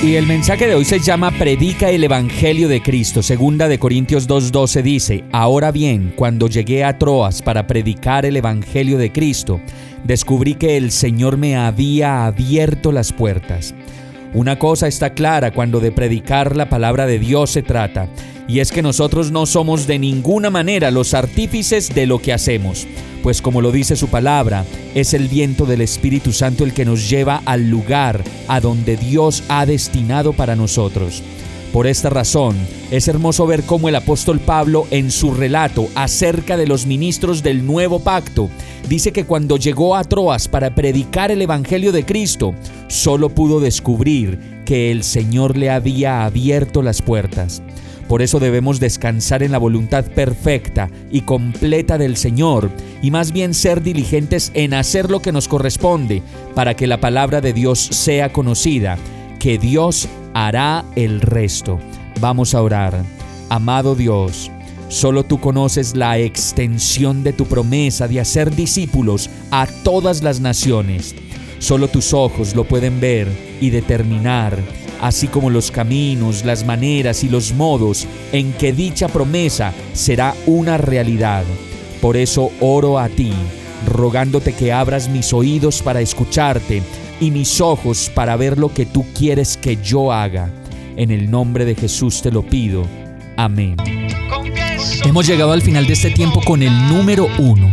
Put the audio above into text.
Y el mensaje de hoy se llama Predica el Evangelio de Cristo. Segunda de Corintios 2.12 dice, Ahora bien, cuando llegué a Troas para predicar el Evangelio de Cristo, descubrí que el Señor me había abierto las puertas. Una cosa está clara cuando de predicar la palabra de Dios se trata, y es que nosotros no somos de ninguna manera los artífices de lo que hacemos, pues como lo dice su palabra, es el viento del Espíritu Santo el que nos lleva al lugar a donde Dios ha destinado para nosotros. Por esta razón, es hermoso ver cómo el apóstol Pablo en su relato acerca de los ministros del nuevo pacto dice que cuando llegó a Troas para predicar el Evangelio de Cristo, solo pudo descubrir que el Señor le había abierto las puertas. Por eso debemos descansar en la voluntad perfecta y completa del Señor y más bien ser diligentes en hacer lo que nos corresponde para que la palabra de Dios sea conocida, que Dios hará el resto. Vamos a orar. Amado Dios, solo tú conoces la extensión de tu promesa de hacer discípulos a todas las naciones. Solo tus ojos lo pueden ver y determinar así como los caminos, las maneras y los modos en que dicha promesa será una realidad. Por eso oro a ti, rogándote que abras mis oídos para escucharte y mis ojos para ver lo que tú quieres que yo haga. En el nombre de Jesús te lo pido. Amén. Hemos llegado al final de este tiempo con el número uno.